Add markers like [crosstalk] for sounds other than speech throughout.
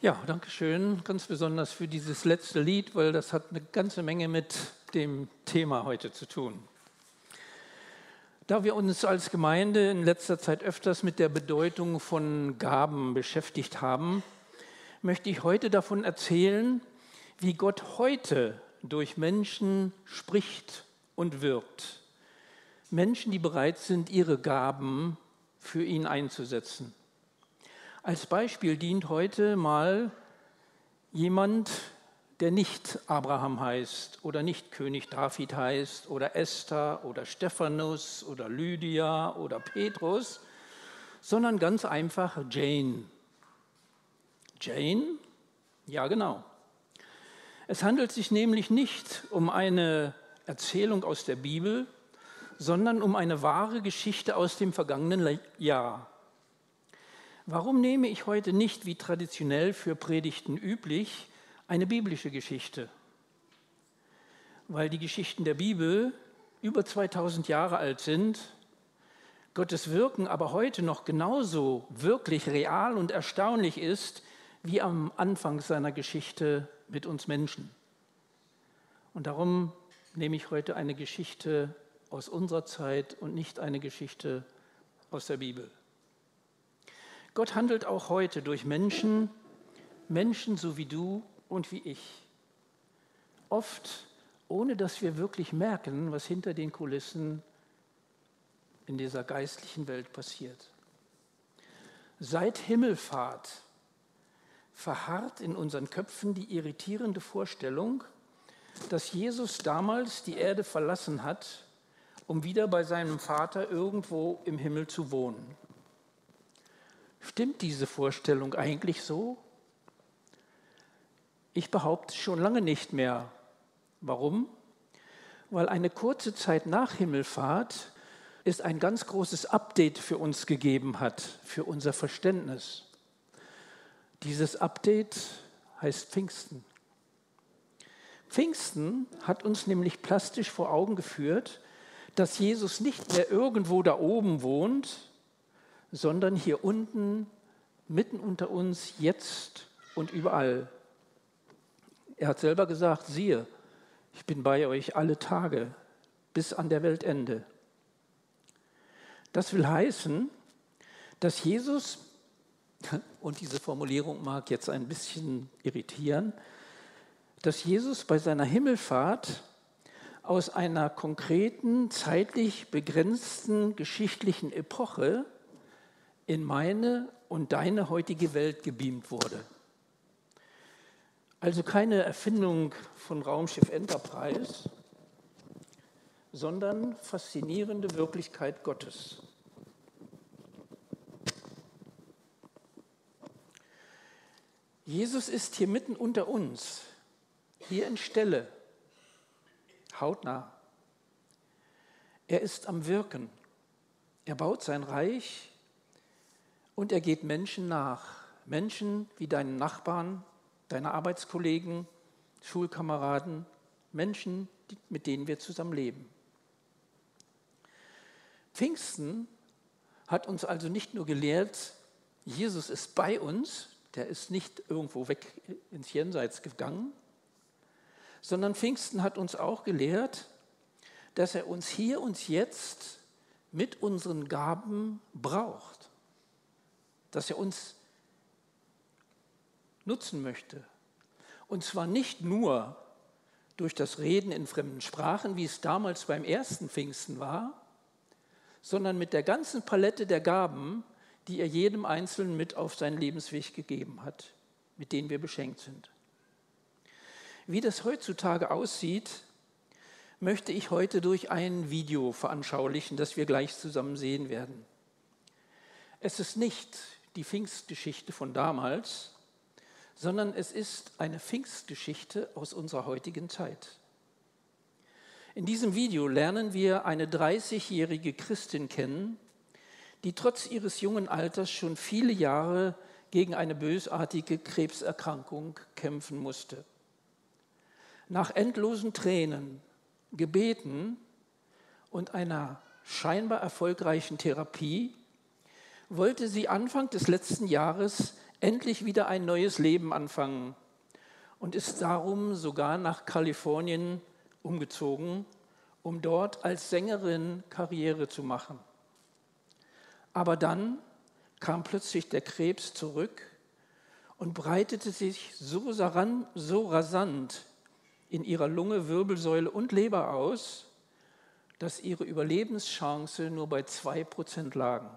Ja, danke schön, ganz besonders für dieses letzte Lied, weil das hat eine ganze Menge mit dem Thema heute zu tun. Da wir uns als Gemeinde in letzter Zeit öfters mit der Bedeutung von Gaben beschäftigt haben, möchte ich heute davon erzählen, wie Gott heute durch Menschen spricht und wirkt. Menschen, die bereit sind, ihre Gaben für ihn einzusetzen. Als Beispiel dient heute mal jemand, der nicht Abraham heißt oder nicht König David heißt oder Esther oder Stephanus oder Lydia oder Petrus, sondern ganz einfach Jane. Jane? Ja, genau. Es handelt sich nämlich nicht um eine Erzählung aus der Bibel, sondern um eine wahre Geschichte aus dem vergangenen Jahr. Warum nehme ich heute nicht, wie traditionell für Predigten üblich, eine biblische Geschichte? Weil die Geschichten der Bibel über 2000 Jahre alt sind, Gottes Wirken aber heute noch genauso wirklich real und erstaunlich ist wie am Anfang seiner Geschichte mit uns Menschen. Und darum nehme ich heute eine Geschichte aus unserer Zeit und nicht eine Geschichte aus der Bibel. Gott handelt auch heute durch Menschen, Menschen so wie du und wie ich. Oft ohne dass wir wirklich merken, was hinter den Kulissen in dieser geistlichen Welt passiert. Seit Himmelfahrt verharrt in unseren Köpfen die irritierende Vorstellung, dass Jesus damals die Erde verlassen hat, um wieder bei seinem Vater irgendwo im Himmel zu wohnen. Stimmt diese Vorstellung eigentlich so? Ich behaupte schon lange nicht mehr. Warum? Weil eine kurze Zeit nach Himmelfahrt es ein ganz großes Update für uns gegeben hat, für unser Verständnis. Dieses Update heißt Pfingsten. Pfingsten hat uns nämlich plastisch vor Augen geführt, dass Jesus nicht mehr irgendwo da oben wohnt, sondern hier unten, mitten unter uns, jetzt und überall. Er hat selber gesagt, siehe, ich bin bei euch alle Tage bis an der Weltende. Das will heißen, dass Jesus [laughs] und diese Formulierung mag jetzt ein bisschen irritieren, dass Jesus bei seiner Himmelfahrt aus einer konkreten, zeitlich begrenzten geschichtlichen Epoche in meine und deine heutige Welt gebeamt wurde. Also keine Erfindung von Raumschiff Enterprise, sondern faszinierende Wirklichkeit Gottes. Jesus ist hier mitten unter uns, hier in Stelle, hautnah. Er ist am Wirken. Er baut sein Reich und er geht Menschen nach. Menschen wie deinen Nachbarn, deine Arbeitskollegen, Schulkameraden, Menschen, mit denen wir zusammen leben. Pfingsten hat uns also nicht nur gelehrt, Jesus ist bei uns, der ist nicht irgendwo weg ins Jenseits gegangen, sondern Pfingsten hat uns auch gelehrt, dass er uns hier und jetzt mit unseren Gaben braucht, dass er uns nutzen möchte. Und zwar nicht nur durch das Reden in fremden Sprachen, wie es damals beim ersten Pfingsten war, sondern mit der ganzen Palette der Gaben, die er jedem Einzelnen mit auf seinen Lebensweg gegeben hat, mit denen wir beschenkt sind. Wie das heutzutage aussieht, möchte ich heute durch ein Video veranschaulichen, das wir gleich zusammen sehen werden. Es ist nicht die Pfingstgeschichte von damals, sondern es ist eine Pfingstgeschichte aus unserer heutigen Zeit. In diesem Video lernen wir eine 30-jährige Christin kennen, die trotz ihres jungen Alters schon viele Jahre gegen eine bösartige Krebserkrankung kämpfen musste. Nach endlosen Tränen, Gebeten und einer scheinbar erfolgreichen Therapie wollte sie Anfang des letzten Jahres endlich wieder ein neues Leben anfangen und ist darum sogar nach Kalifornien umgezogen, um dort als Sängerin Karriere zu machen. Aber dann kam plötzlich der Krebs zurück und breitete sich so, so rasant in ihrer Lunge, Wirbelsäule und Leber aus, dass ihre Überlebenschance nur bei zwei Prozent lagen.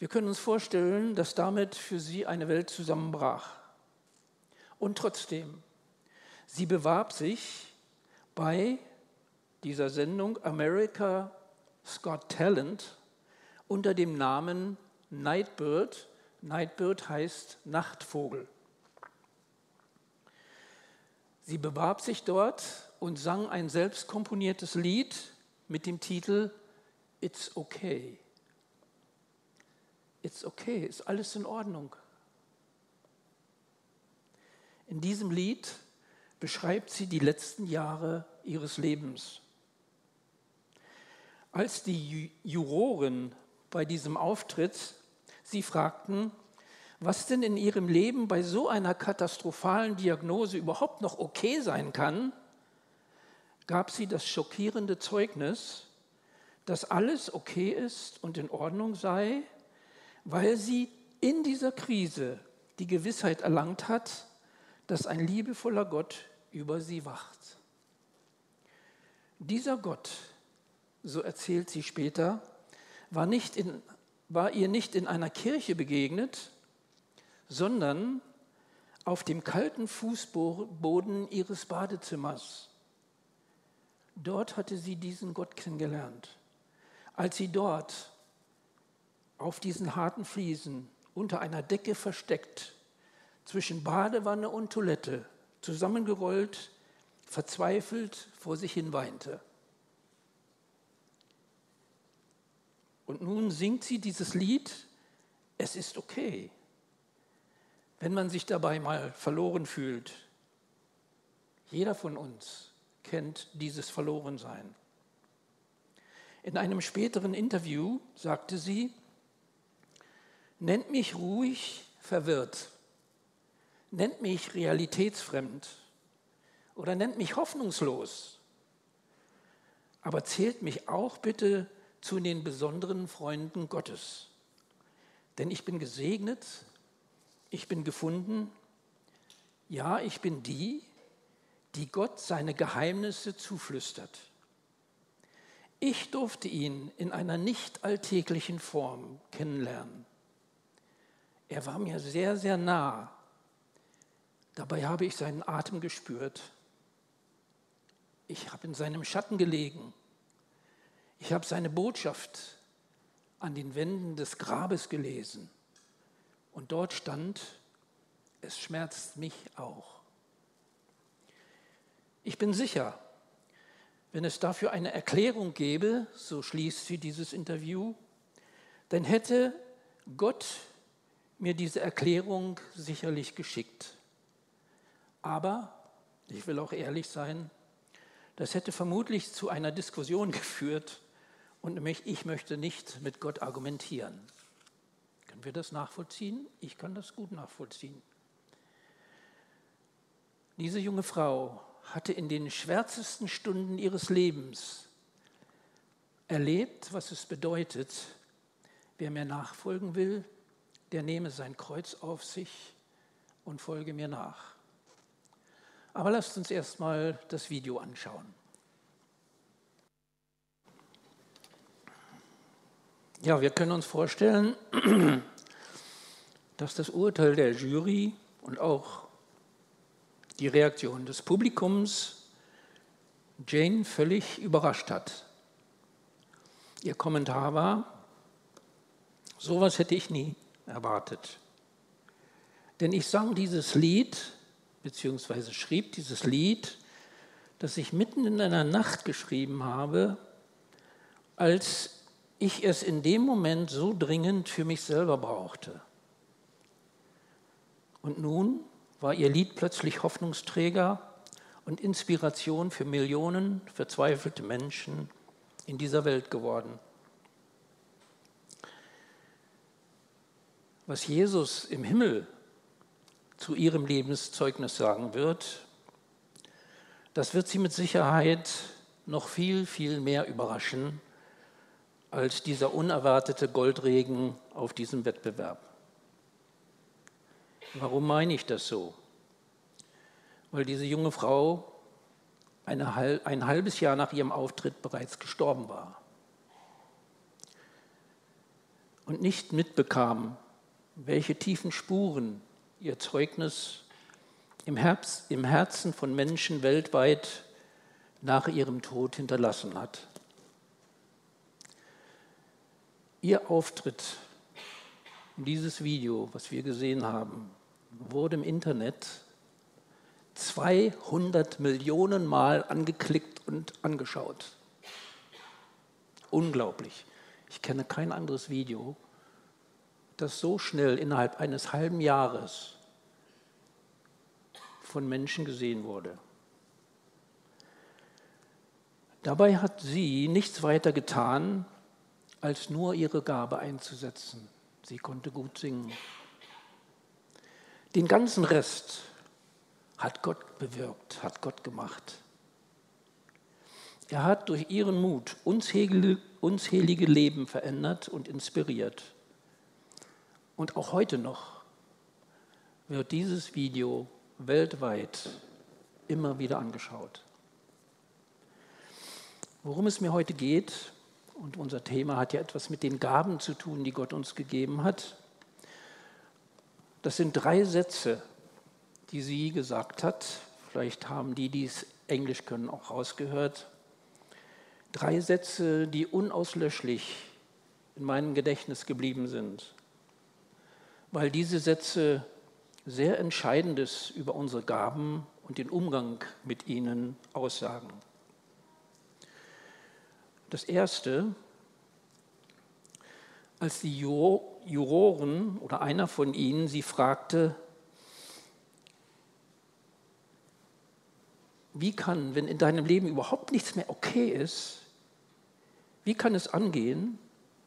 Wir können uns vorstellen, dass damit für sie eine Welt zusammenbrach. Und trotzdem, sie bewarb sich bei dieser Sendung America Scott Talent unter dem Namen Nightbird. Nightbird heißt Nachtvogel. Sie bewarb sich dort und sang ein selbst komponiertes Lied mit dem Titel It's Okay. It's okay, ist alles in Ordnung. In diesem Lied beschreibt sie die letzten Jahre ihres Lebens. Als die Juroren bei diesem Auftritt sie fragten, was denn in ihrem Leben bei so einer katastrophalen Diagnose überhaupt noch okay sein kann, gab sie das schockierende Zeugnis, dass alles okay ist und in Ordnung sei, weil sie in dieser Krise die Gewissheit erlangt hat, dass ein liebevoller Gott über sie wacht. Dieser Gott, so erzählt sie später, war, nicht in, war ihr nicht in einer Kirche begegnet, sondern auf dem kalten Fußboden ihres Badezimmers. Dort hatte sie diesen Gott kennengelernt. Als sie dort auf diesen harten Fliesen unter einer Decke versteckt, zwischen Badewanne und Toilette, zusammengerollt, verzweifelt vor sich hin weinte. Und nun singt sie dieses Lied, es ist okay, wenn man sich dabei mal verloren fühlt. Jeder von uns kennt dieses Verlorensein. In einem späteren Interview sagte sie, Nennt mich ruhig verwirrt, nennt mich realitätsfremd oder nennt mich hoffnungslos, aber zählt mich auch bitte zu den besonderen Freunden Gottes. Denn ich bin gesegnet, ich bin gefunden, ja, ich bin die, die Gott seine Geheimnisse zuflüstert. Ich durfte ihn in einer nicht alltäglichen Form kennenlernen. Er war mir sehr, sehr nah. Dabei habe ich seinen Atem gespürt. Ich habe in seinem Schatten gelegen. Ich habe seine Botschaft an den Wänden des Grabes gelesen. Und dort stand, es schmerzt mich auch. Ich bin sicher, wenn es dafür eine Erklärung gäbe, so schließt sie dieses Interview, dann hätte Gott mir diese Erklärung sicherlich geschickt. Aber, ich will auch ehrlich sein, das hätte vermutlich zu einer Diskussion [laughs] geführt und ich möchte nicht mit Gott argumentieren. Können wir das nachvollziehen? Ich kann das gut nachvollziehen. Diese junge Frau hatte in den schwärzesten Stunden ihres Lebens erlebt, was es bedeutet, wer mir nachfolgen will, der nehme sein Kreuz auf sich und folge mir nach. Aber lasst uns erstmal das Video anschauen. Ja, wir können uns vorstellen, [clears throat] dass das Urteil der Jury und auch die Reaktion des Publikums Jane völlig überrascht hat. Ihr Kommentar war, sowas hätte ich nie erwartet. Denn ich sang dieses Lied, beziehungsweise schrieb dieses Lied, das ich mitten in einer Nacht geschrieben habe, als ich es in dem Moment so dringend für mich selber brauchte. Und nun war ihr Lied plötzlich Hoffnungsträger und Inspiration für Millionen verzweifelte Menschen in dieser Welt geworden. Was Jesus im Himmel zu ihrem Lebenszeugnis sagen wird, das wird sie mit Sicherheit noch viel, viel mehr überraschen als dieser unerwartete Goldregen auf diesem Wettbewerb. Warum meine ich das so? Weil diese junge Frau eine, ein halbes Jahr nach ihrem Auftritt bereits gestorben war und nicht mitbekam, welche tiefen Spuren ihr Zeugnis im, Herz, im Herzen von Menschen weltweit nach ihrem Tod hinterlassen hat. Ihr Auftritt in dieses Video, was wir gesehen haben, wurde im Internet 200 Millionen Mal angeklickt und angeschaut. Unglaublich. Ich kenne kein anderes Video, das so schnell innerhalb eines halben Jahres von Menschen gesehen wurde. Dabei hat sie nichts weiter getan, als nur ihre Gabe einzusetzen. Sie konnte gut singen. Den ganzen Rest hat Gott bewirkt, hat Gott gemacht. Er hat durch ihren Mut unzählige, unzählige Leben verändert und inspiriert. Und auch heute noch wird dieses Video weltweit immer wieder angeschaut. Worum es mir heute geht, und unser Thema hat ja etwas mit den Gaben zu tun, die Gott uns gegeben hat, das sind drei Sätze, die sie gesagt hat. Vielleicht haben die, die es Englisch können, auch rausgehört. Drei Sätze, die unauslöschlich in meinem Gedächtnis geblieben sind weil diese Sätze sehr Entscheidendes über unsere Gaben und den Umgang mit ihnen aussagen. Das Erste, als die Juroren oder einer von ihnen sie fragte, wie kann, wenn in deinem Leben überhaupt nichts mehr okay ist, wie kann es angehen,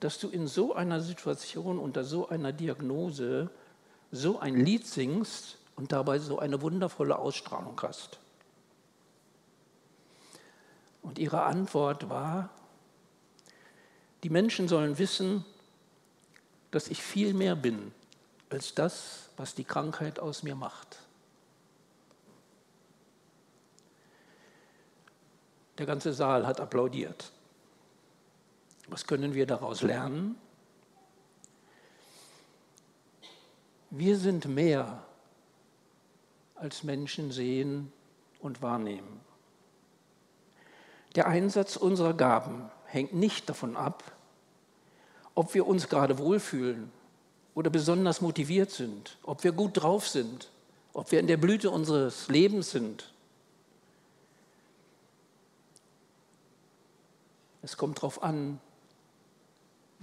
dass du in so einer Situation, unter so einer Diagnose, so ein Lied singst und dabei so eine wundervolle Ausstrahlung hast. Und ihre Antwort war, die Menschen sollen wissen, dass ich viel mehr bin als das, was die Krankheit aus mir macht. Der ganze Saal hat applaudiert. Was können wir daraus lernen? Wir sind mehr, als Menschen sehen und wahrnehmen. Der Einsatz unserer Gaben hängt nicht davon ab, ob wir uns gerade wohlfühlen oder besonders motiviert sind, ob wir gut drauf sind, ob wir in der Blüte unseres Lebens sind. Es kommt darauf an,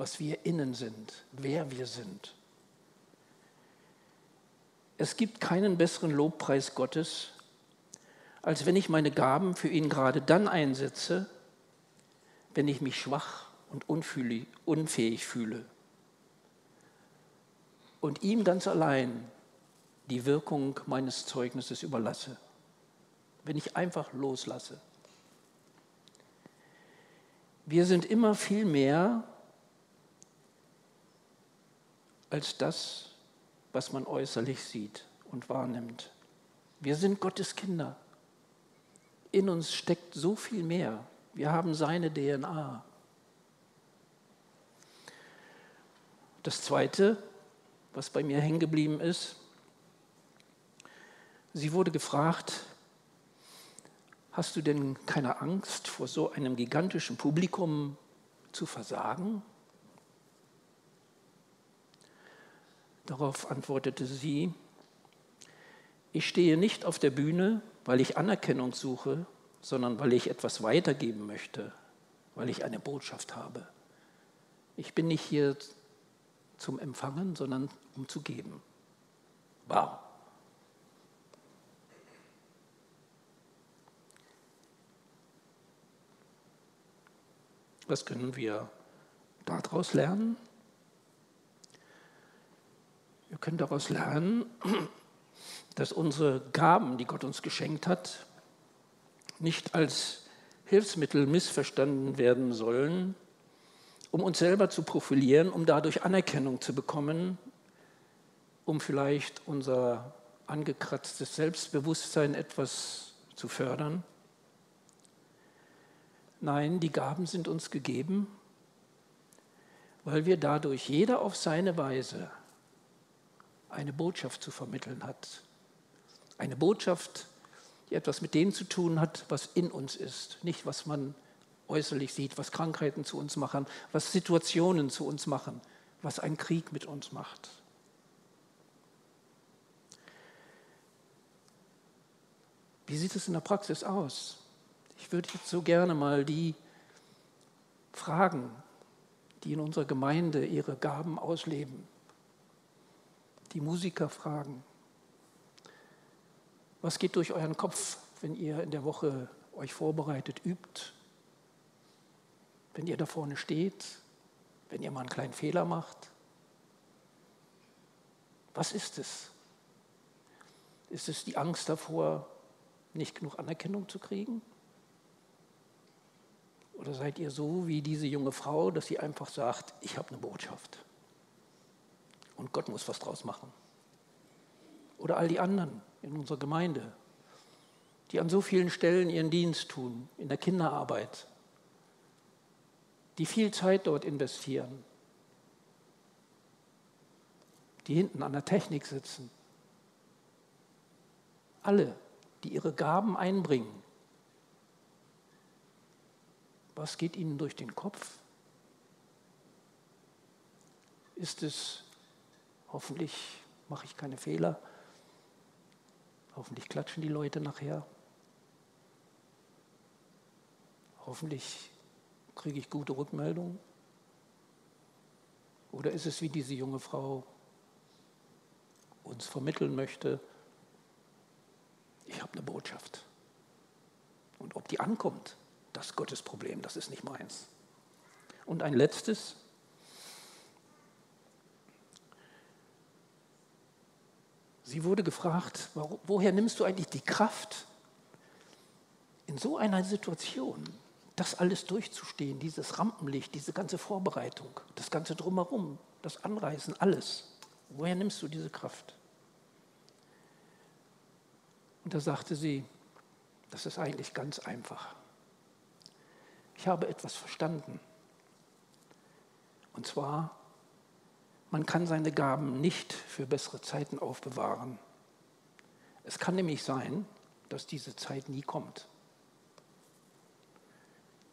was wir innen sind, wer wir sind. Es gibt keinen besseren Lobpreis Gottes, als wenn ich meine Gaben für ihn gerade dann einsetze, wenn ich mich schwach und unfähig fühle und ihm ganz allein die Wirkung meines Zeugnisses überlasse, wenn ich einfach loslasse. Wir sind immer viel mehr als das, was man äußerlich sieht und wahrnimmt. Wir sind Gottes Kinder. In uns steckt so viel mehr. Wir haben seine DNA. Das Zweite, was bei mir hängen geblieben ist, sie wurde gefragt, hast du denn keine Angst vor so einem gigantischen Publikum zu versagen? Darauf antwortete sie, ich stehe nicht auf der Bühne, weil ich Anerkennung suche, sondern weil ich etwas weitergeben möchte, weil ich eine Botschaft habe. Ich bin nicht hier zum Empfangen, sondern um zu geben. Wow. Was können wir daraus lernen? Wir können daraus lernen, [clears throat] dass unsere Gaben, die Gott uns geschenkt hat, nicht als Hilfsmittel missverstanden werden sollen, um uns selber zu profilieren, um dadurch Anerkennung zu bekommen, um vielleicht unser angekratztes Selbstbewusstsein etwas zu fördern. Nein, die Gaben sind uns gegeben, weil wir dadurch jeder auf seine Weise eine Botschaft zu vermitteln hat. Eine Botschaft, die etwas mit dem zu tun hat, was in uns ist, nicht was man äußerlich sieht, was Krankheiten zu uns machen, was Situationen zu uns machen, was ein Krieg mit uns macht. Wie sieht es in der Praxis aus? Ich würde jetzt so gerne mal die fragen, die in unserer Gemeinde ihre Gaben ausleben. Die Musiker fragen, was geht durch euren Kopf, wenn ihr in der Woche euch vorbereitet, übt? Wenn ihr da vorne steht, wenn ihr mal einen kleinen Fehler macht? Was ist es? Ist es die Angst davor, nicht genug Anerkennung zu kriegen? Oder seid ihr so wie diese junge Frau, dass sie einfach sagt, ich habe eine Botschaft und Gott muss was draus machen? Oder all die anderen in unserer Gemeinde, die an so vielen Stellen ihren Dienst tun, in der Kinderarbeit, die viel Zeit dort investieren, die hinten an der Technik sitzen. Alle die ihre Gaben einbringen. Was geht ihnen durch den Kopf? Ist es, hoffentlich mache ich keine Fehler, hoffentlich klatschen die Leute nachher, hoffentlich kriege ich gute Rückmeldungen? Oder ist es wie diese junge Frau uns vermitteln möchte, ich habe eine Botschaft. Und ob die ankommt, das ist Gottes Problem, das ist nicht meins. Und ein letztes. Sie wurde gefragt, woher nimmst du eigentlich die Kraft, in so einer Situation das alles durchzustehen, dieses Rampenlicht, diese ganze Vorbereitung, das ganze Drumherum, das Anreißen, alles. Woher nimmst du diese Kraft? Und da sagte sie, das ist eigentlich ganz einfach. Ich habe etwas verstanden. Und zwar, man kann seine Gaben nicht für bessere Zeiten aufbewahren. Es kann nämlich sein, dass diese Zeit nie kommt.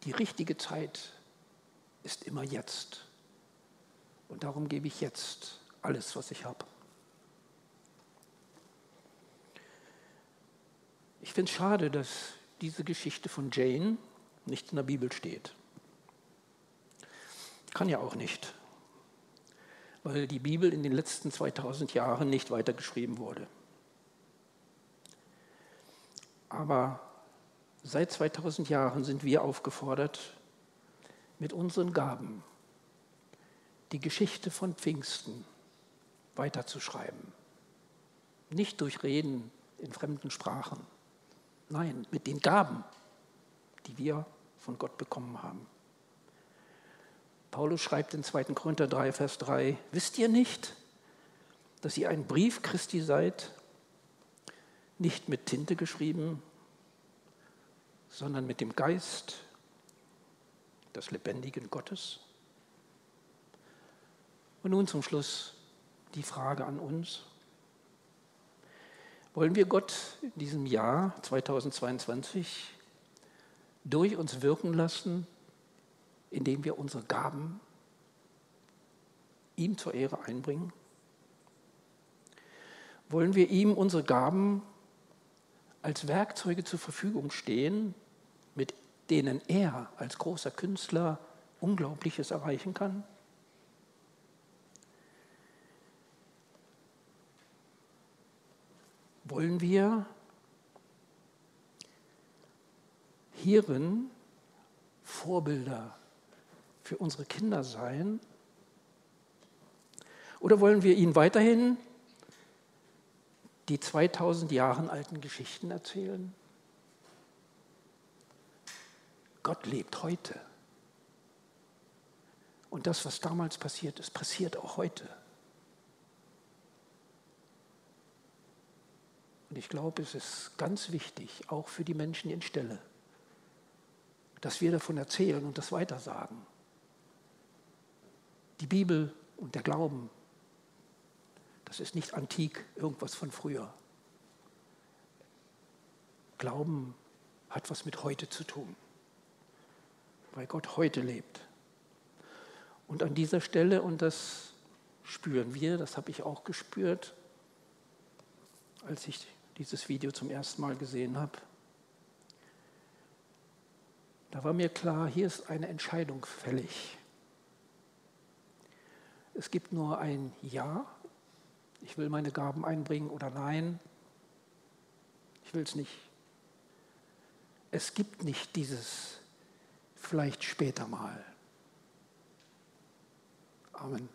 Die richtige Zeit ist immer jetzt. Und darum gebe ich jetzt alles, was ich habe. Ich finde es schade, dass diese Geschichte von Jane nicht in der Bibel steht. Kann ja auch nicht, weil die Bibel in den letzten 2000 Jahren nicht weitergeschrieben wurde. Aber seit 2000 Jahren sind wir aufgefordert, mit unseren Gaben die Geschichte von Pfingsten weiterzuschreiben. Nicht durch Reden in fremden Sprachen Nein, mit den Gaben, die wir von Gott bekommen haben. Paulus schreibt in 2. Korinther 3, Vers 3, wisst ihr nicht, dass ihr ein Brief Christi seid, nicht mit Tinte geschrieben, sondern mit dem Geist des lebendigen Gottes? Und nun zum Schluss die Frage an uns. Wollen wir Gott in diesem Jahr 2022 durch uns wirken lassen, indem wir unsere Gaben ihm zur Ehre einbringen? Wollen wir ihm unsere Gaben als Werkzeuge zur Verfügung stehen, mit denen er als großer Künstler Unglaubliches erreichen kann? wollen wir hierin Vorbilder für unsere Kinder sein? Oder wollen wir ihnen weiterhin die 2000 Jahre alten Geschichten erzählen? Gott lebt heute. Und das, was damals passiert ist, passiert auch heute. Und ich glaube, es ist ganz wichtig, auch für die Menschen in Stelle, dass wir davon erzählen und das weitersagen. Die Bibel und der Glauben, das ist nicht antik, irgendwas von früher. Glauben hat was mit heute zu tun, weil Gott heute lebt. Und an dieser Stelle, und das spüren wir, das habe ich auch gespürt, als ich dieses Video zum ersten Mal gesehen habe, da war mir klar, hier ist eine Entscheidung fällig. Es gibt nur ein Ja, ich will meine Gaben einbringen oder Nein, ich will es nicht. Es gibt nicht dieses vielleicht später mal. Amen.